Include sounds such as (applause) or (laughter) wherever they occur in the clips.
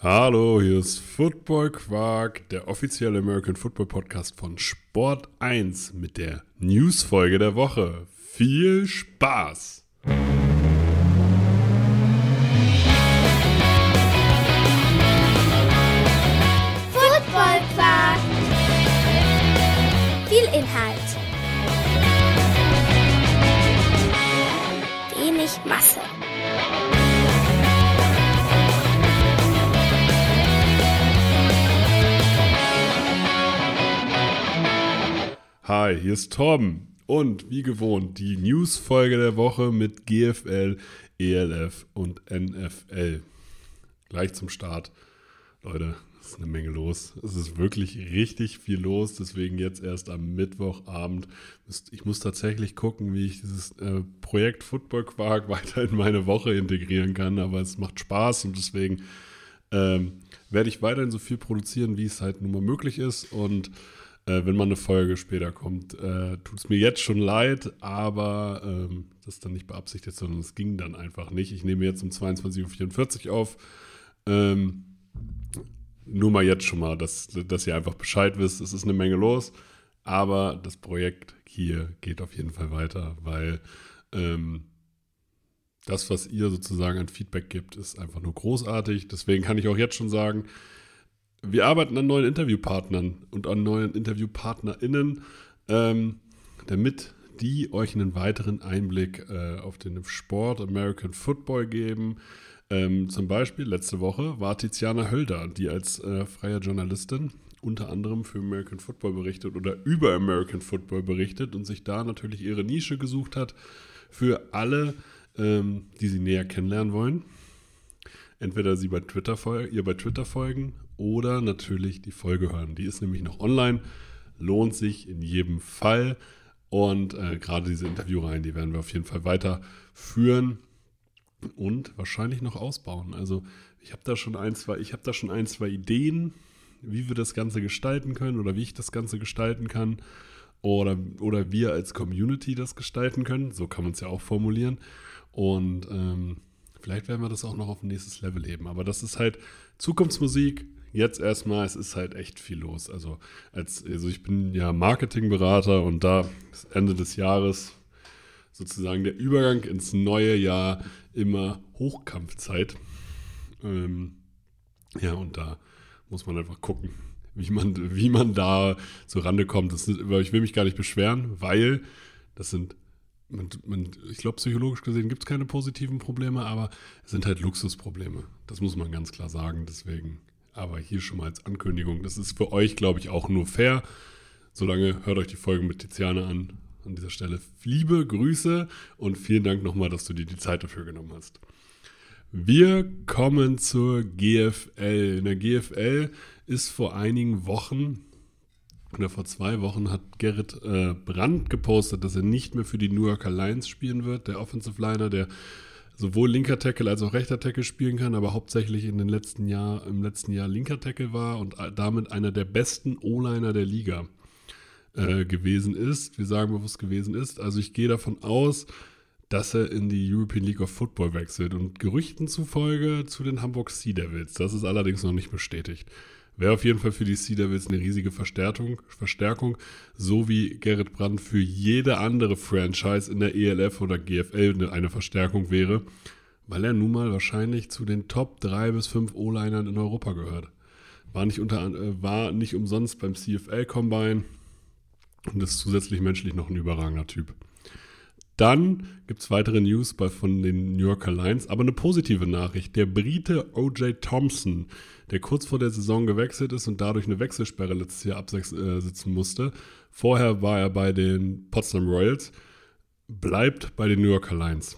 Hallo, hier ist Football Quark, der offizielle American Football Podcast von Sport 1 mit der Newsfolge der Woche. Viel Spaß! Football Quark. Viel Inhalt. Wenig Masse. Hi, hier ist Torben und wie gewohnt die Newsfolge der Woche mit GFL, ELF und NFL. Gleich zum Start. Leute, es ist eine Menge los. Es ist wirklich richtig viel los, deswegen jetzt erst am Mittwochabend. Ich muss tatsächlich gucken, wie ich dieses äh, Projekt Football Quark (laughs) weiter in meine Woche integrieren kann, aber es macht Spaß und deswegen ähm, werde ich weiterhin so viel produzieren, wie es halt nun mal möglich ist und äh, wenn mal eine Folge später kommt. Äh, Tut es mir jetzt schon leid, aber ähm, das ist dann nicht beabsichtigt, sondern es ging dann einfach nicht. Ich nehme jetzt um 22.44 Uhr auf. Ähm, nur mal jetzt schon mal, dass, dass ihr einfach Bescheid wisst. Es ist eine Menge los, aber das Projekt hier geht auf jeden Fall weiter, weil ähm, das, was ihr sozusagen an Feedback gibt, ist einfach nur großartig. Deswegen kann ich auch jetzt schon sagen, wir arbeiten an neuen Interviewpartnern und an neuen InterviewpartnerInnen, ähm, damit die euch einen weiteren Einblick äh, auf den Sport American Football geben. Ähm, zum Beispiel letzte Woche war Tiziana Hölder, die als äh, freie Journalistin unter anderem für American Football berichtet oder über American Football berichtet und sich da natürlich ihre Nische gesucht hat für alle, ähm, die sie näher kennenlernen wollen. Entweder sie bei Twitter ihr bei Twitter folgen oder natürlich die Folge hören. Die ist nämlich noch online, lohnt sich in jedem Fall. Und äh, gerade diese Interviewreihen, die werden wir auf jeden Fall weiterführen und wahrscheinlich noch ausbauen. Also ich habe da schon ein, zwei, ich habe da schon ein, zwei Ideen, wie wir das Ganze gestalten können oder wie ich das Ganze gestalten kann. Oder, oder wir als Community das gestalten können. So kann man es ja auch formulieren. Und ähm, vielleicht werden wir das auch noch auf ein nächstes Level heben. Aber das ist halt Zukunftsmusik jetzt erstmal, es ist halt echt viel los. Also, als, also ich bin ja Marketingberater und da ist Ende des Jahres sozusagen der Übergang ins neue Jahr immer Hochkampfzeit. Ähm, ja, und da muss man einfach gucken, wie man, wie man da so Rande kommt. Das ich will mich gar nicht beschweren, weil das sind, man, man, ich glaube, psychologisch gesehen gibt es keine positiven Probleme, aber es sind halt Luxusprobleme. Das muss man ganz klar sagen. Deswegen aber hier schon mal als Ankündigung. Das ist für euch, glaube ich, auch nur fair. Solange hört euch die Folge mit Tiziane an. An dieser Stelle liebe Grüße und vielen Dank nochmal, dass du dir die Zeit dafür genommen hast. Wir kommen zur GFL. In der GFL ist vor einigen Wochen oder vor zwei Wochen hat Gerrit äh, Brandt gepostet, dass er nicht mehr für die New Yorker Lions spielen wird. Der Offensive Liner, der sowohl linker Tackle als auch rechter Tackle spielen kann, aber hauptsächlich in den letzten Jahr, im letzten Jahr linker Tackle war und damit einer der besten O-Liner der Liga äh, gewesen ist. Wir sagen bewusst gewesen ist. Also ich gehe davon aus, dass er in die European League of Football wechselt und Gerüchten zufolge zu den Hamburg Sea Devils. Das ist allerdings noch nicht bestätigt. Wäre auf jeden Fall für die Sea Devils eine riesige Verstärkung, Verstärkung, so wie Gerrit Brandt für jede andere Franchise in der ELF oder GFL eine Verstärkung wäre, weil er nun mal wahrscheinlich zu den Top 3 bis 5 O-Linern in Europa gehört. War nicht, unter, äh, war nicht umsonst beim CFL Combine und ist zusätzlich menschlich noch ein überragender Typ. Dann gibt es weitere News von den New Yorker Lions, aber eine positive Nachricht. Der Brite O.J. Thompson, der kurz vor der Saison gewechselt ist und dadurch eine Wechselsperre letztes Jahr absitzen musste. Vorher war er bei den Potsdam Royals, bleibt bei den New Yorker Lions.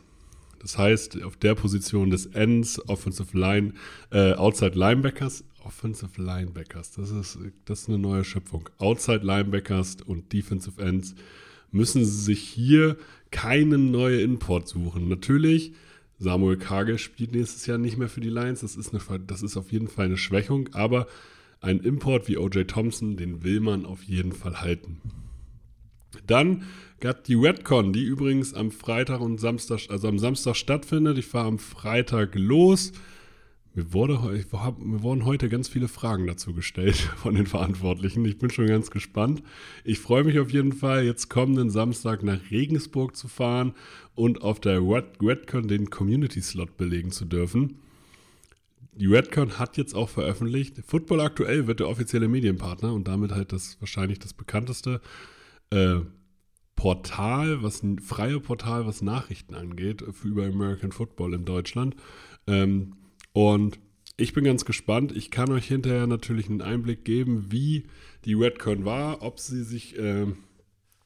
Das heißt, auf der Position des Ends, Offensive Line, äh, Outside Linebackers, Offensive Linebackers, das ist, das ist eine neue Schöpfung. Outside Linebackers und Defensive Ends müssen sie sich hier keinen neuen Import suchen. Natürlich, Samuel Kage spielt nächstes Jahr nicht mehr für die Lions. Das ist, eine, das ist auf jeden Fall eine Schwächung, aber ein Import wie O.J. Thompson, den will man auf jeden Fall halten. Dann gab die Redcon, die übrigens am Freitag und Samstag, also am Samstag stattfindet. Ich fahre am Freitag los Mir, wurde, mir wurden heute ganz viele Fragen dazu gestellt (laughs) von den Verantwortlichen. Ich bin schon ganz gespannt. Ich freue mich auf jeden Fall, jetzt kommenden Samstag nach Regensburg zu fahren und auf der Red, Redcon den Community-Slot belegen zu dürfen. Die Redcon hat jetzt auch veröffentlicht, Football aktuell wird der offizielle Medienpartner und damit halt das wahrscheinlich das bekannteste äh, Portal, was ein freie Portal, was Nachrichten angeht, für über American Football in Deutschland. Ähm, und ich bin ganz gespannt. Ich kann euch hinterher natürlich einen Einblick geben, wie die Redcon war, ob sie sich, äh,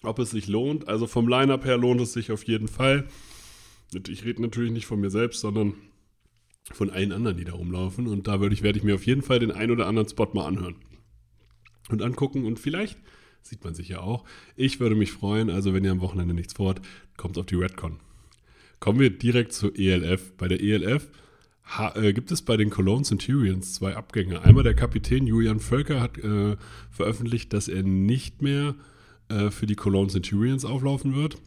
ob es sich lohnt. Also vom Line-Up her lohnt es sich auf jeden Fall. Ich rede natürlich nicht von mir selbst, sondern von allen anderen, die da rumlaufen. Und da würde ich, werde ich mir auf jeden Fall den einen oder anderen Spot mal anhören und angucken. Und vielleicht sieht man sich ja auch. Ich würde mich freuen, also wenn ihr am Wochenende nichts vorhat, kommt auf die Redcon. Kommen wir direkt zur ELF. Bei der ELF ha, äh, gibt es bei den Cologne Centurions zwei Abgänge. Einmal der Kapitän Julian Völker hat äh, veröffentlicht, dass er nicht mehr äh, für die Cologne Centurions auflaufen wird.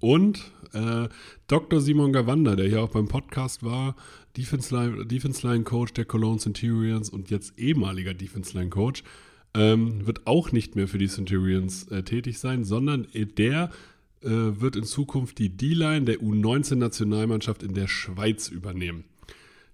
Und äh, Dr. Simon Gawanda, der hier auch beim Podcast war, Defense Line, Coach der Cologne Centurions und jetzt ehemaliger Defense Line Coach, ähm, wird auch nicht mehr für die Centurions äh, tätig sein, sondern der äh, wird in Zukunft die D-Line der U19-Nationalmannschaft in der Schweiz übernehmen.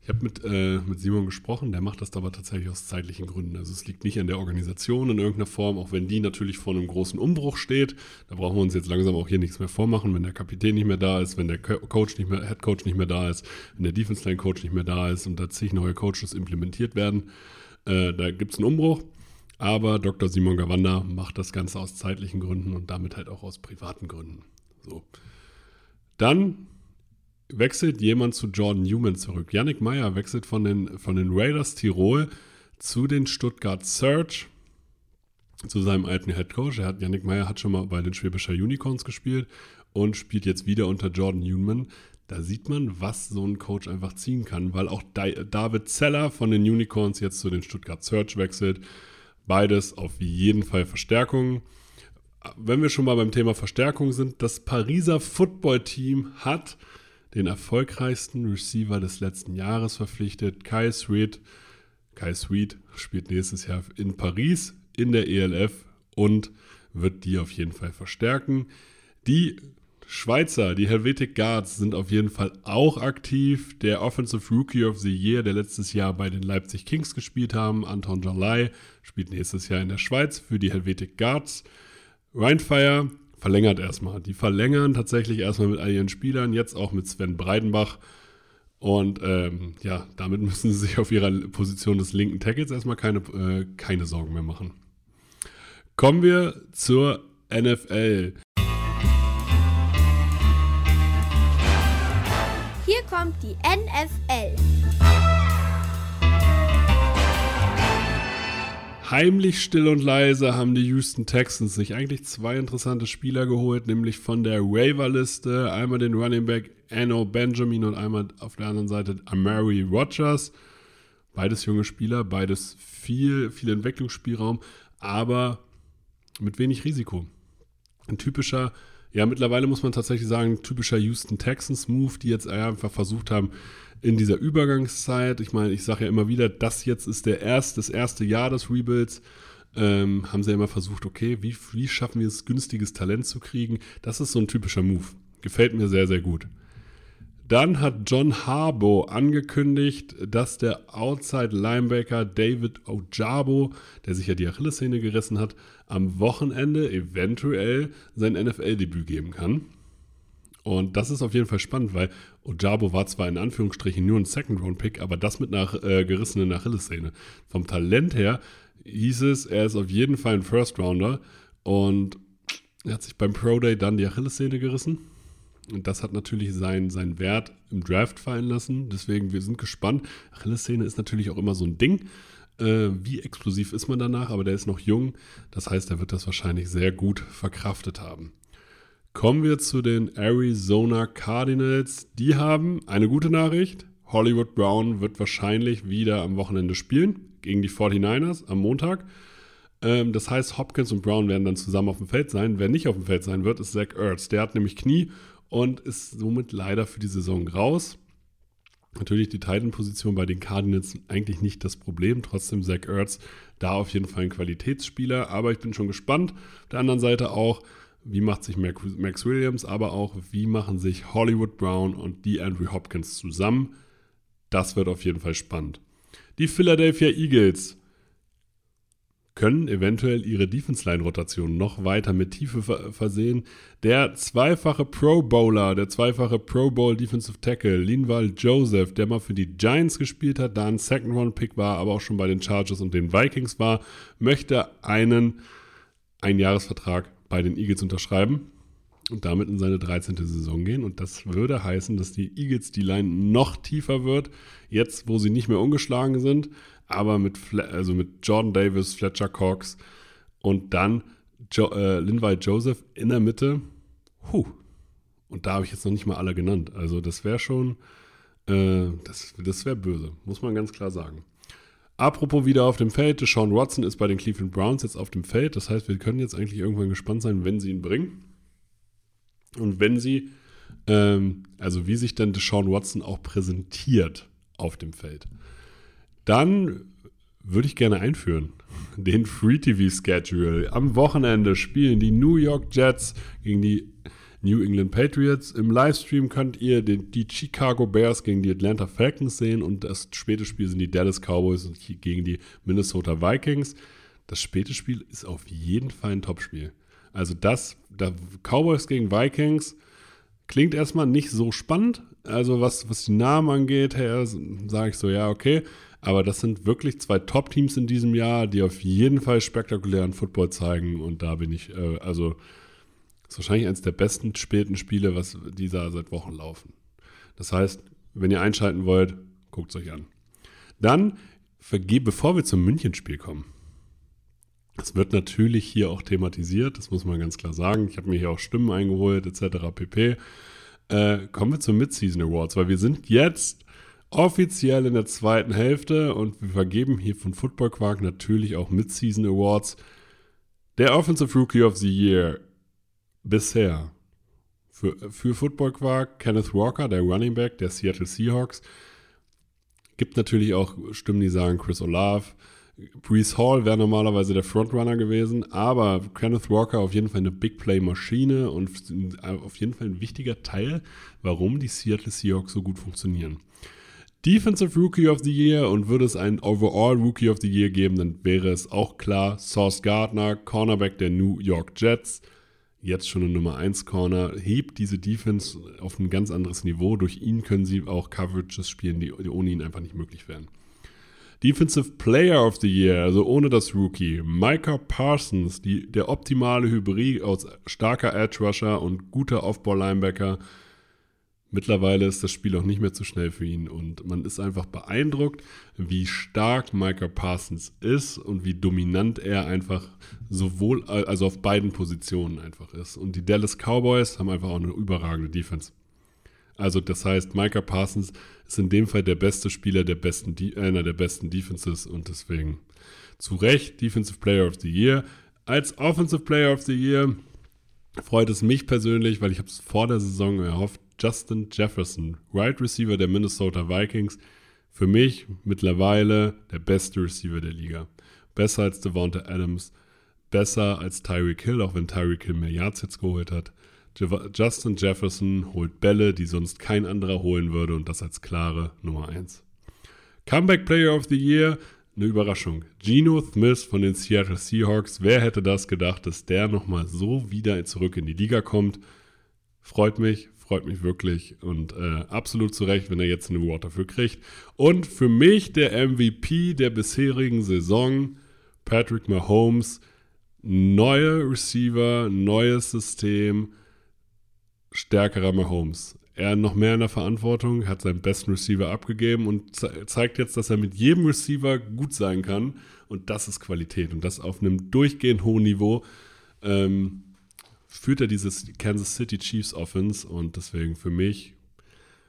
Ich habe mit, äh, mit Simon gesprochen, der macht das aber tatsächlich aus zeitlichen Gründen. Also es liegt nicht an der Organisation in irgendeiner Form, auch wenn die natürlich vor einem großen Umbruch steht. Da brauchen wir uns jetzt langsam auch hier nichts mehr vormachen, wenn der Kapitän nicht mehr da ist, wenn der Coach nicht mehr, Head Coach nicht mehr da ist, wenn der Defense Line Coach nicht mehr da ist und da zig neue Coaches implementiert werden. Äh, da gibt es einen Umbruch. Aber Dr. Simon Gawanda macht das Ganze aus zeitlichen Gründen und damit halt auch aus privaten Gründen. So. Dann wechselt jemand zu Jordan Newman zurück. Yannick Meyer wechselt von den, von den Raiders Tirol zu den Stuttgart Search, zu seinem alten Head Coach. Er hat, Yannick Meyer hat schon mal bei den Schwäbischer Unicorns gespielt und spielt jetzt wieder unter Jordan Newman. Da sieht man, was so ein Coach einfach ziehen kann, weil auch David Zeller von den Unicorns jetzt zu den Stuttgart Search wechselt. Beides auf jeden Fall Verstärkung. Wenn wir schon mal beim Thema Verstärkung sind, das Pariser Football-Team hat den erfolgreichsten Receiver des letzten Jahres verpflichtet, Kai Sweet. Kai Sweet spielt nächstes Jahr in Paris in der ELF und wird die auf jeden Fall verstärken. Die Schweizer, die Helvetic Guards, sind auf jeden Fall auch aktiv. Der Offensive Rookie of the Year, der letztes Jahr bei den Leipzig Kings gespielt haben, Anton Jalai, spielt nächstes Jahr in der Schweiz für die Helvetic Guards. Rheinfire verlängert erstmal. Die verlängern tatsächlich erstmal mit all ihren Spielern, jetzt auch mit Sven Breidenbach. Und ähm, ja, damit müssen sie sich auf ihrer Position des linken Tackles erstmal keine, äh, keine Sorgen mehr machen. Kommen wir zur NFL. Hier kommt die NFL. Heimlich still und leise haben die Houston Texans sich eigentlich zwei interessante Spieler geholt, nämlich von der Waiver-Liste einmal den Running Back Anno Benjamin und einmal auf der anderen Seite Amari Rogers. Beides junge Spieler, beides viel, viel Entwicklungsspielraum, aber mit wenig Risiko. Ein typischer, ja, mittlerweile muss man tatsächlich sagen, typischer Houston Texans Move, die jetzt einfach versucht haben, in dieser Übergangszeit, ich meine, ich sage ja immer wieder, das jetzt ist der erst, das erste Jahr des Rebuilds, ähm, haben sie ja immer versucht, okay, wie, wie schaffen wir es, günstiges Talent zu kriegen? Das ist so ein typischer Move. Gefällt mir sehr, sehr gut. Dann hat John Harbaugh angekündigt, dass der Outside Linebacker David Ojabo, der sich ja die Achillessehne gerissen hat, am Wochenende eventuell sein NFL-Debüt geben kann. Und das ist auf jeden Fall spannend, weil Ojabo war zwar in Anführungsstrichen nur ein Second-Round-Pick, aber das mit einer äh, gerissenen Achillessehne. Vom Talent her hieß es, er ist auf jeden Fall ein First-Rounder und er hat sich beim Pro Day dann die Achillessehne gerissen. Und das hat natürlich seinen, seinen Wert im Draft fallen lassen. Deswegen, wir sind gespannt. Achillessehne ist natürlich auch immer so ein Ding. Äh, wie explosiv ist man danach? Aber der ist noch jung. Das heißt, er wird das wahrscheinlich sehr gut verkraftet haben. Kommen wir zu den Arizona Cardinals. Die haben eine gute Nachricht. Hollywood Brown wird wahrscheinlich wieder am Wochenende spielen gegen die 49ers am Montag. Ähm, das heißt, Hopkins und Brown werden dann zusammen auf dem Feld sein. Wer nicht auf dem Feld sein wird, ist Zach Ertz. Der hat nämlich Knie und ist somit leider für die Saison raus. Natürlich die Titan-Position bei den Cardinals eigentlich nicht das Problem. Trotzdem Zach Ertz da auf jeden Fall ein Qualitätsspieler. Aber ich bin schon gespannt. Auf der anderen Seite auch, wie macht sich Max Williams, aber auch, wie machen sich Hollywood Brown und die Andrew Hopkins zusammen. Das wird auf jeden Fall spannend. Die Philadelphia Eagles können eventuell ihre Defense-Line-Rotation noch weiter mit Tiefe versehen. Der zweifache Pro Bowler, der zweifache Pro Bowl Defensive Tackle, Linval Joseph, der mal für die Giants gespielt hat, da ein Second-Round-Pick war, aber auch schon bei den Chargers und den Vikings war, möchte einen Einjahresvertrag bei den Eagles unterschreiben und damit in seine 13. Saison gehen. Und das würde heißen, dass die Eagles die Line noch tiefer wird, jetzt wo sie nicht mehr ungeschlagen sind aber mit, also mit Jordan Davis, Fletcher Cox und dann jo äh, Linvai Joseph in der Mitte. Huh. Und da habe ich jetzt noch nicht mal alle genannt. Also das wäre schon, äh, das, das wäre böse, muss man ganz klar sagen. Apropos wieder auf dem Feld, Sean Watson ist bei den Cleveland Browns jetzt auf dem Feld. Das heißt, wir können jetzt eigentlich irgendwann gespannt sein, wenn sie ihn bringen. Und wenn sie, ähm, also wie sich dann Deshaun Watson auch präsentiert auf dem Feld. Dann würde ich gerne einführen. (laughs) Den Free TV Schedule. Am Wochenende spielen die New York Jets gegen die New England Patriots. Im Livestream könnt ihr den, die Chicago Bears gegen die Atlanta Falcons sehen und das späte Spiel sind die Dallas Cowboys gegen die Minnesota Vikings. Das späte Spiel ist auf jeden Fall ein Topspiel. Also das, da Cowboys gegen Vikings klingt erstmal nicht so spannend. Also was, was die Namen angeht, sage ich so, ja, okay. Aber das sind wirklich zwei Top-Teams in diesem Jahr, die auf jeden Fall spektakulären Football zeigen. Und da bin ich, äh, also, ist wahrscheinlich eines der besten späten Spiele, was dieser seit Wochen laufen. Das heißt, wenn ihr einschalten wollt, guckt es euch an. Dann, bevor wir zum Münchenspiel kommen, es wird natürlich hier auch thematisiert, das muss man ganz klar sagen. Ich habe mir hier auch Stimmen eingeholt, etc. pp. Äh, kommen wir zum Mid-Season Awards, weil wir sind jetzt offiziell in der zweiten Hälfte und wir vergeben hier von Football Quark natürlich auch Mid-Season Awards. Der Offensive Rookie of the Year bisher für, für Football Quark Kenneth Walker, der Running Back der Seattle Seahawks. Gibt natürlich auch Stimmen, die sagen Chris Olave. Brees Hall wäre normalerweise der Frontrunner gewesen, aber Kenneth Walker auf jeden Fall eine Big Play Maschine und auf jeden Fall ein wichtiger Teil, warum die Seattle Seahawks so gut funktionieren. Defensive Rookie of the Year und würde es einen Overall Rookie of the Year geben, dann wäre es auch klar Sauce Gardner, Cornerback der New York Jets. Jetzt schon eine Nummer 1 Corner, hebt diese Defense auf ein ganz anderes Niveau. Durch ihn können sie auch Coverages spielen, die, die ohne ihn einfach nicht möglich wären. Defensive Player of the Year, also ohne das Rookie, Micah Parsons, die, der optimale Hybrid aus starker Edge Rusher und guter Off-Ball-Linebacker. Mittlerweile ist das Spiel auch nicht mehr zu schnell für ihn und man ist einfach beeindruckt, wie stark Micah Parsons ist und wie dominant er einfach sowohl, also auf beiden Positionen einfach ist. Und die Dallas Cowboys haben einfach auch eine überragende Defense. Also das heißt, Micah Parsons ist in dem Fall der beste Spieler der besten, einer der besten Defenses und deswegen zu Recht Defensive Player of the Year. Als Offensive Player of the Year freut es mich persönlich, weil ich habe es vor der Saison erhofft, Justin Jefferson, Wide Receiver der Minnesota Vikings, für mich mittlerweile der beste Receiver der Liga. Besser als Devonta Adams, besser als Tyreek Hill, auch wenn Tyreek Hill mehr Yards jetzt geholt hat. Justin Jefferson holt Bälle, die sonst kein anderer holen würde und das als klare Nummer 1. Comeback Player of the Year, eine Überraschung. Geno Smith von den Seattle Seahawks. Wer hätte das gedacht, dass der nochmal so wieder zurück in die Liga kommt? Freut mich, freut mich wirklich und äh, absolut zu Recht, wenn er jetzt einen Award dafür kriegt. Und für mich der MVP der bisherigen Saison, Patrick Mahomes, neue Receiver, neues System, stärkerer Mahomes. Er noch mehr in der Verantwortung, hat seinen besten Receiver abgegeben und ze zeigt jetzt, dass er mit jedem Receiver gut sein kann. Und das ist Qualität und das auf einem durchgehend hohen Niveau. Ähm, führt er dieses Kansas City Chiefs Offense und deswegen für mich,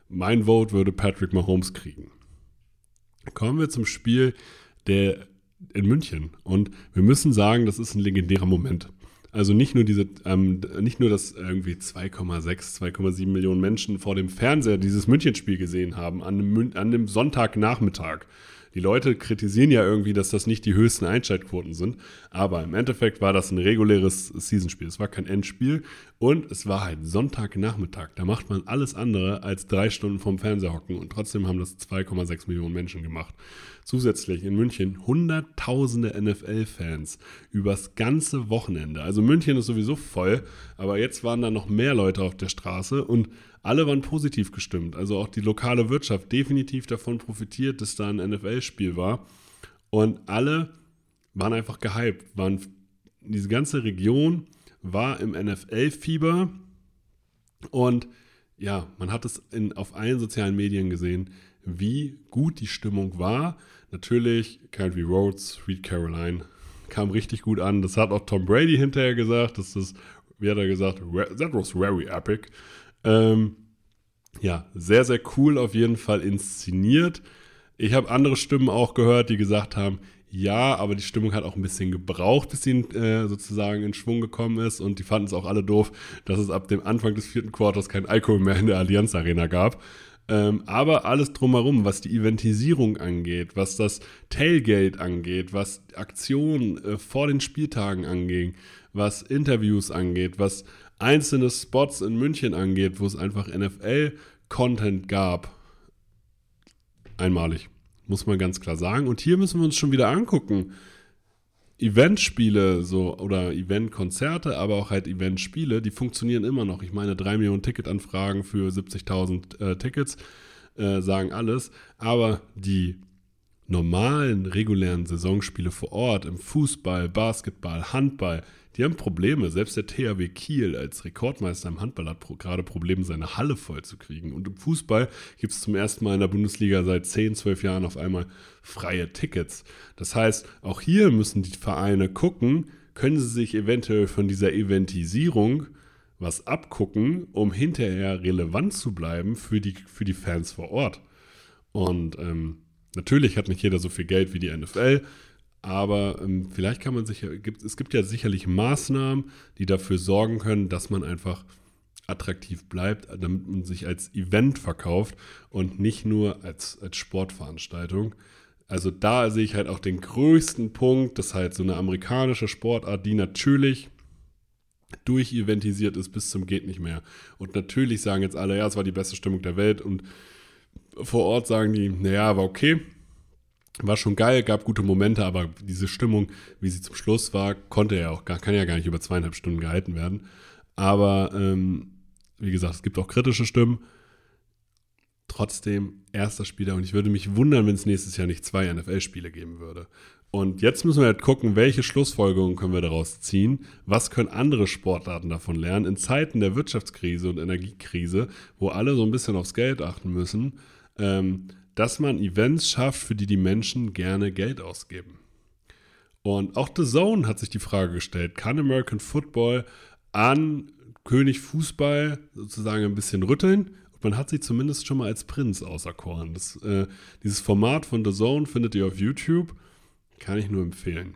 mein Vote würde Patrick Mahomes kriegen. Kommen wir zum Spiel der in München und wir müssen sagen, das ist ein legendärer Moment. Also nicht nur diese, ähm, nicht nur, dass irgendwie 2,6, 2,7 Millionen Menschen vor dem Fernseher dieses Münchenspiel gesehen haben, an dem, an dem Sonntagnachmittag. Die Leute kritisieren ja irgendwie, dass das nicht die höchsten Einschaltquoten sind, aber im Endeffekt war das ein reguläres Seasonspiel. Es war kein Endspiel und es war halt Sonntagnachmittag. Da macht man alles andere als drei Stunden vorm Fernseher hocken und trotzdem haben das 2,6 Millionen Menschen gemacht. Zusätzlich in München hunderttausende NFL-Fans übers ganze Wochenende. Also München ist sowieso voll, aber jetzt waren da noch mehr Leute auf der Straße und alle waren positiv gestimmt. Also auch die lokale Wirtschaft definitiv davon profitiert, dass da ein NFL-Spiel war. Und alle waren einfach gehypt. Waren, diese ganze Region war im NFL-Fieber. Und ja, man hat es in, auf allen sozialen Medien gesehen, wie gut die Stimmung war. Natürlich, Country Roads, Sweet Caroline kam richtig gut an. Das hat auch Tom Brady hinterher gesagt. Das ist, wie hat er gesagt, that was very epic. Ähm, ja, sehr, sehr cool auf jeden Fall inszeniert. Ich habe andere Stimmen auch gehört, die gesagt haben, ja, aber die Stimmung hat auch ein bisschen gebraucht, bis sie äh, sozusagen in Schwung gekommen ist. Und die fanden es auch alle doof, dass es ab dem Anfang des vierten Quarters kein Alkohol mehr in der Allianz Arena gab. Ähm, aber alles drumherum, was die Eventisierung angeht, was das Tailgate angeht, was Aktionen äh, vor den Spieltagen anging, was Interviews angeht, was einzelne Spots in München angeht, wo es einfach NFL-Content gab. Einmalig, muss man ganz klar sagen. Und hier müssen wir uns schon wieder angucken. Eventspiele so oder Eventkonzerte, aber auch halt Eventspiele, die funktionieren immer noch. Ich meine, drei Millionen Ticketanfragen für 70.000 äh, Tickets äh, sagen alles, aber die normalen, regulären Saisonspiele vor Ort im Fußball, Basketball, Handball, die haben Probleme. Selbst der THW Kiel als Rekordmeister im Handball hat gerade Probleme, seine Halle voll zu kriegen. Und im Fußball gibt es zum ersten Mal in der Bundesliga seit 10, 12 Jahren auf einmal freie Tickets. Das heißt, auch hier müssen die Vereine gucken, können sie sich eventuell von dieser Eventisierung was abgucken, um hinterher relevant zu bleiben für die, für die Fans vor Ort. Und ähm, natürlich hat nicht jeder so viel Geld wie die NFL. Aber ähm, vielleicht kann man sich, gibt, es gibt ja sicherlich Maßnahmen, die dafür sorgen können, dass man einfach attraktiv bleibt, damit man sich als Event verkauft und nicht nur als, als Sportveranstaltung. Also da sehe ich halt auch den größten Punkt, dass halt so eine amerikanische Sportart, die natürlich durcheventisiert ist bis zum geht nicht mehr. Und natürlich sagen jetzt alle, ja, es war die beste Stimmung der Welt und vor Ort sagen die, naja, war okay. War schon geil, gab gute Momente, aber diese Stimmung, wie sie zum Schluss war, konnte ja auch gar, kann ja gar nicht über zweieinhalb Stunden gehalten werden. Aber ähm, wie gesagt, es gibt auch kritische Stimmen. Trotzdem erster Spieler und ich würde mich wundern, wenn es nächstes Jahr nicht zwei NFL-Spiele geben würde. Und jetzt müssen wir halt gucken, welche Schlussfolgerungen können wir daraus ziehen. Was können andere Sportarten davon lernen? In Zeiten der Wirtschaftskrise und Energiekrise, wo alle so ein bisschen aufs Geld achten müssen, ähm, dass man Events schafft, für die die Menschen gerne Geld ausgeben. Und auch The Zone hat sich die Frage gestellt, kann American Football an König Fußball sozusagen ein bisschen rütteln? Man hat sich zumindest schon mal als Prinz auserkoren. Das, äh, dieses Format von The Zone findet ihr auf YouTube. Kann ich nur empfehlen.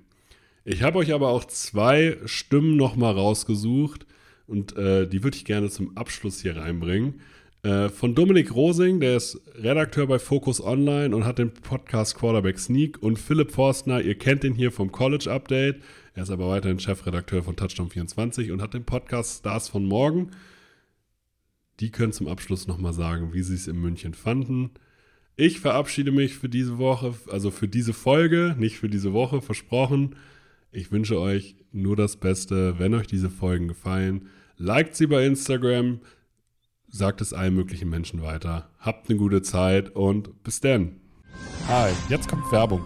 Ich habe euch aber auch zwei Stimmen nochmal rausgesucht und äh, die würde ich gerne zum Abschluss hier reinbringen. Äh, von Dominik Rosing, der ist Redakteur bei Focus Online und hat den Podcast Quarterback Sneak. Und Philipp Forstner, ihr kennt ihn hier vom College Update. Er ist aber weiterhin Chefredakteur von Touchdown 24 und hat den Podcast Stars von Morgen. Die können zum Abschluss nochmal sagen, wie sie es in München fanden. Ich verabschiede mich für diese Woche, also für diese Folge, nicht für diese Woche, versprochen. Ich wünsche euch nur das Beste. Wenn euch diese Folgen gefallen, liked sie bei Instagram, sagt es allen möglichen Menschen weiter. Habt eine gute Zeit und bis dann. Hi, jetzt kommt Werbung.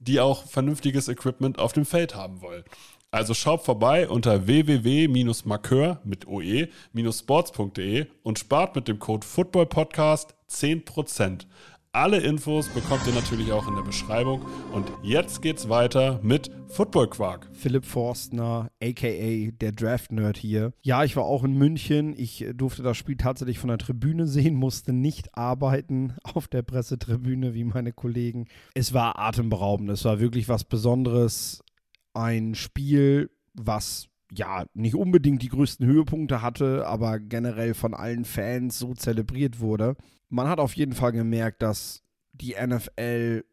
die auch vernünftiges Equipment auf dem Feld haben wollen. Also schaut vorbei unter www-markeur mit oe-sports.de und spart mit dem Code FOOTBALLPODCAST 10%. Alle Infos bekommt ihr natürlich auch in der Beschreibung. Und jetzt geht's weiter mit Football Quark. Philipp Forstner, aka der Draft Nerd hier. Ja, ich war auch in München. Ich durfte das Spiel tatsächlich von der Tribüne sehen, musste nicht arbeiten (laughs) auf der Pressetribüne wie meine Kollegen. Es war atemberaubend. Es war wirklich was Besonderes. Ein Spiel, was ja, nicht unbedingt die größten Höhepunkte hatte, aber generell von allen Fans so zelebriert wurde. Man hat auf jeden Fall gemerkt, dass die NFL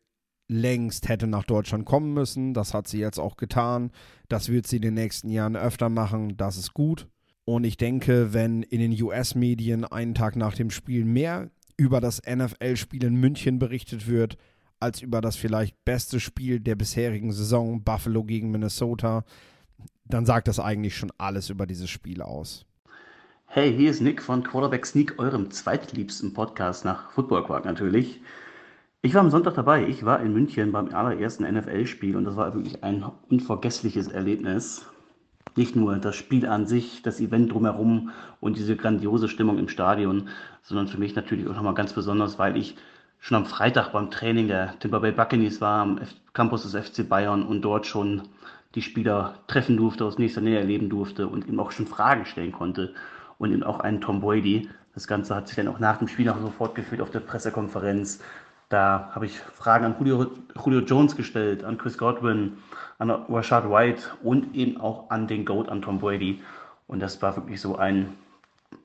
längst hätte nach Deutschland kommen müssen. Das hat sie jetzt auch getan. Das wird sie in den nächsten Jahren öfter machen. Das ist gut. Und ich denke, wenn in den US-Medien einen Tag nach dem Spiel mehr über das NFL-Spiel in München berichtet wird, als über das vielleicht beste Spiel der bisherigen Saison, Buffalo gegen Minnesota, dann sagt das eigentlich schon alles über dieses Spiel aus. Hey, hier ist Nick von Quarterback Sneak, eurem zweitliebsten Podcast nach Football Quark natürlich. Ich war am Sonntag dabei. Ich war in München beim allerersten NFL-Spiel und das war wirklich ein unvergessliches Erlebnis. Nicht nur das Spiel an sich, das Event drumherum und diese grandiose Stimmung im Stadion, sondern für mich natürlich auch nochmal ganz besonders, weil ich schon am Freitag beim Training der Tampa Bay Buccaneers war, am Campus des FC Bayern und dort schon die Spieler treffen durfte, aus nächster Nähe erleben durfte und ihm auch schon Fragen stellen konnte. Und eben auch einen Tom Brady. Das Ganze hat sich dann auch nach dem Spiel noch so fortgeführt auf der Pressekonferenz. Da habe ich Fragen an Julio, Julio Jones gestellt, an Chris Godwin, an Rashad White und eben auch an den GOAT, an Tom Brady. Und das war wirklich so ein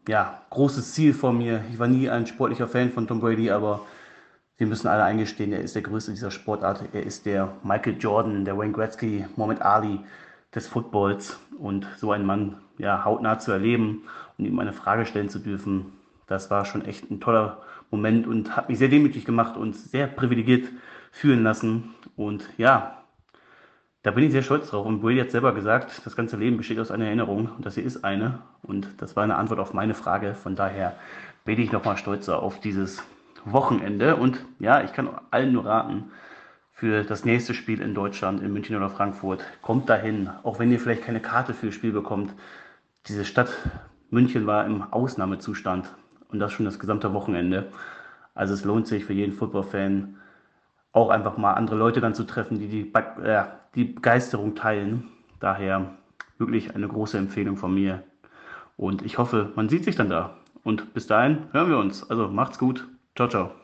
ja, großes Ziel von mir. Ich war nie ein sportlicher Fan von Tom Brady, aber wir müssen alle eingestehen, er ist der Größte dieser Sportart. Er ist der Michael Jordan, der Wayne Gretzky, Mohamed Ali des Footballs. Und so einen Mann ja, hautnah zu erleben und ihm eine Frage stellen zu dürfen, das war schon echt ein toller Moment und hat mich sehr demütig gemacht und sehr privilegiert fühlen lassen. Und ja, da bin ich sehr stolz drauf. Und Brady hat selber gesagt, das ganze Leben besteht aus einer Erinnerung und das hier ist eine. Und das war eine Antwort auf meine Frage. Von daher bin ich nochmal stolzer auf dieses Wochenende. Und ja, ich kann allen nur raten, für das nächste Spiel in Deutschland, in München oder Frankfurt, kommt dahin, auch wenn ihr vielleicht keine Karte für das Spiel bekommt. Diese Stadt München war im Ausnahmezustand und das schon das gesamte Wochenende. Also es lohnt sich für jeden Football-Fan auch einfach mal andere Leute dann zu treffen, die die, äh, die Begeisterung teilen. Daher wirklich eine große Empfehlung von mir. Und ich hoffe, man sieht sich dann da. Und bis dahin hören wir uns. Also macht's gut. Ciao, ciao.